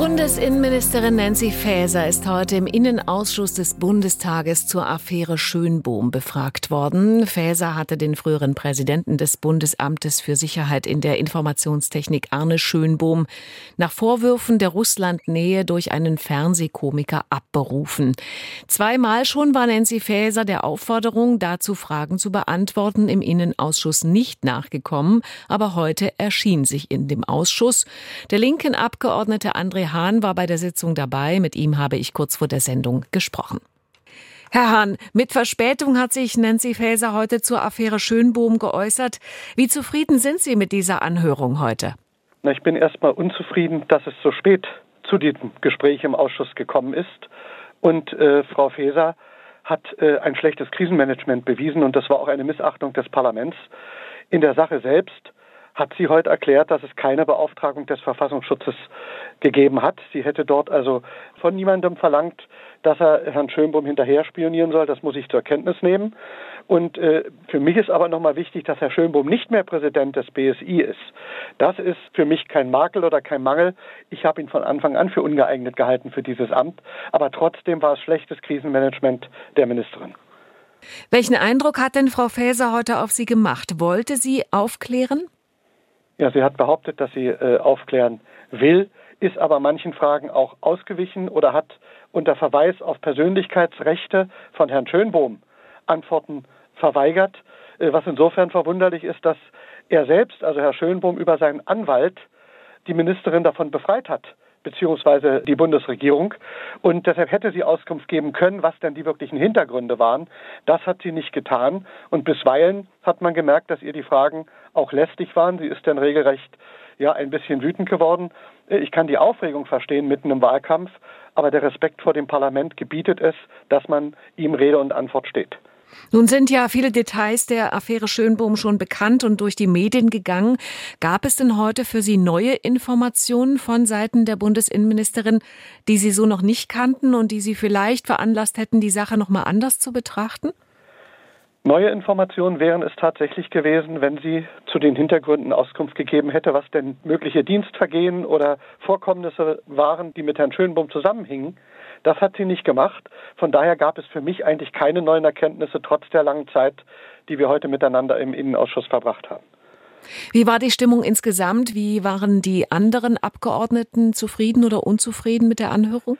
Bundesinnenministerin Nancy Faeser ist heute im Innenausschuss des Bundestages zur Affäre Schönbohm befragt worden. Faeser hatte den früheren Präsidenten des Bundesamtes für Sicherheit in der Informationstechnik Arne Schönbohm nach Vorwürfen der Russlandnähe durch einen Fernsehkomiker abberufen. Zweimal schon war Nancy Faeser der Aufforderung, dazu Fragen zu beantworten, im Innenausschuss nicht nachgekommen, aber heute erschien sich in dem Ausschuss. Der linken Abgeordnete André Hahn war bei der Sitzung dabei. Mit ihm habe ich kurz vor der Sendung gesprochen. Herr Hahn, mit Verspätung hat sich Nancy Faeser heute zur Affäre Schönbohm geäußert. Wie zufrieden sind Sie mit dieser Anhörung heute? Na, ich bin erstmal unzufrieden, dass es so spät zu diesem Gespräch im Ausschuss gekommen ist. Und äh, Frau Faeser hat äh, ein schlechtes Krisenmanagement bewiesen und das war auch eine Missachtung des Parlaments. In der Sache selbst hat sie heute erklärt, dass es keine Beauftragung des Verfassungsschutzes gegeben hat. Sie hätte dort also von niemandem verlangt, dass er Herrn Schönbohm hinterher spionieren soll. Das muss ich zur Kenntnis nehmen. Und äh, für mich ist aber nochmal wichtig, dass Herr Schönbohm nicht mehr Präsident des BSI ist. Das ist für mich kein Makel oder kein Mangel. Ich habe ihn von Anfang an für ungeeignet gehalten für dieses Amt. Aber trotzdem war es schlechtes Krisenmanagement der Ministerin. Welchen Eindruck hat denn Frau Faeser heute auf Sie gemacht? Wollte sie aufklären? Ja, sie hat behauptet, dass sie äh, aufklären will, ist aber manchen Fragen auch ausgewichen oder hat unter Verweis auf Persönlichkeitsrechte von Herrn Schönbohm Antworten verweigert, äh, was insofern verwunderlich ist, dass er selbst, also Herr Schönbohm, über seinen Anwalt die Ministerin davon befreit hat, beziehungsweise die Bundesregierung. Und deshalb hätte sie Auskunft geben können, was denn die wirklichen Hintergründe waren. Das hat sie nicht getan. Und bisweilen hat man gemerkt, dass ihr die Fragen auch lästig waren. Sie ist dann regelrecht ja ein bisschen wütend geworden. Ich kann die Aufregung verstehen mitten im Wahlkampf, aber der Respekt vor dem Parlament gebietet es, dass man ihm Rede und Antwort steht. Nun sind ja viele Details der Affäre Schönbohm schon bekannt und durch die Medien gegangen. Gab es denn heute für Sie neue Informationen von Seiten der Bundesinnenministerin, die Sie so noch nicht kannten und die Sie vielleicht veranlasst hätten, die Sache noch mal anders zu betrachten? Neue Informationen wären es tatsächlich gewesen, wenn sie zu den Hintergründen Auskunft gegeben hätte, was denn mögliche Dienstvergehen oder Vorkommnisse waren, die mit Herrn Schönbohm zusammenhingen. Das hat sie nicht gemacht. Von daher gab es für mich eigentlich keine neuen Erkenntnisse, trotz der langen Zeit, die wir heute miteinander im Innenausschuss verbracht haben. Wie war die Stimmung insgesamt? Wie waren die anderen Abgeordneten zufrieden oder unzufrieden mit der Anhörung?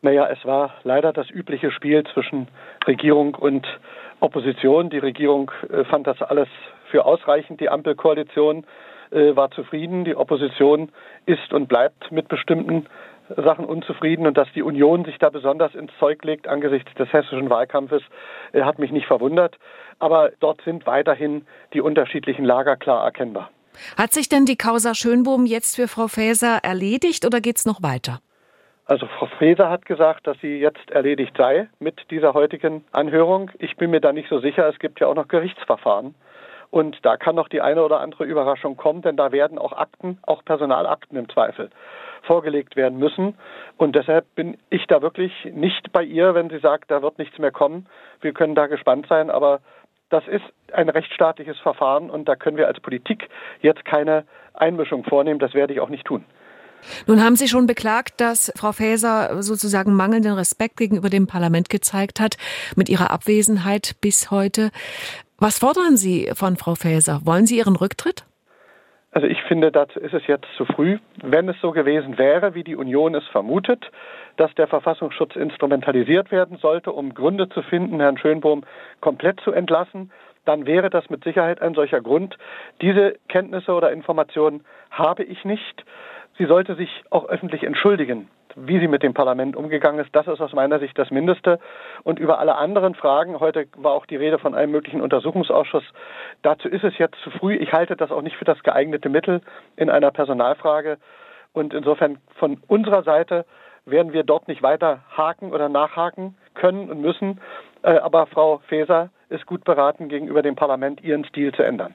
Naja, es war leider das übliche Spiel zwischen Regierung und Opposition. Die Regierung äh, fand das alles für ausreichend. Die Ampelkoalition äh, war zufrieden. Die Opposition ist und bleibt mit bestimmten Sachen unzufrieden und dass die Union sich da besonders ins Zeug legt angesichts des hessischen Wahlkampfes, äh, hat mich nicht verwundert. Aber dort sind weiterhin die unterschiedlichen Lager klar erkennbar. Hat sich denn die Causa Schönbohm jetzt für Frau Faeser erledigt oder geht es noch weiter? Also Frau Faeser hat gesagt, dass sie jetzt erledigt sei mit dieser heutigen Anhörung. Ich bin mir da nicht so sicher. Es gibt ja auch noch Gerichtsverfahren. Und da kann noch die eine oder andere Überraschung kommen, denn da werden auch Akten, auch Personalakten im Zweifel, vorgelegt werden müssen. Und deshalb bin ich da wirklich nicht bei ihr, wenn sie sagt, da wird nichts mehr kommen. Wir können da gespannt sein, aber das ist ein rechtsstaatliches Verfahren und da können wir als Politik jetzt keine Einmischung vornehmen. Das werde ich auch nicht tun. Nun haben Sie schon beklagt, dass Frau Faeser sozusagen mangelnden Respekt gegenüber dem Parlament gezeigt hat mit ihrer Abwesenheit bis heute. Was fordern Sie von Frau Faeser? Wollen Sie ihren Rücktritt? Also ich finde, dazu ist es jetzt zu früh. Wenn es so gewesen wäre, wie die Union es vermutet, dass der Verfassungsschutz instrumentalisiert werden sollte, um Gründe zu finden, Herrn Schönbohm komplett zu entlassen, dann wäre das mit Sicherheit ein solcher Grund. Diese Kenntnisse oder Informationen habe ich nicht. Sie sollte sich auch öffentlich entschuldigen, wie sie mit dem Parlament umgegangen ist. Das ist aus meiner Sicht das Mindeste. Und über alle anderen Fragen, heute war auch die Rede von einem möglichen Untersuchungsausschuss, dazu ist es jetzt zu früh. Ich halte das auch nicht für das geeignete Mittel in einer Personalfrage. Und insofern von unserer Seite werden wir dort nicht weiter haken oder nachhaken können und müssen. Äh, aber Frau Faeser ist gut beraten, gegenüber dem Parlament ihren Stil zu ändern.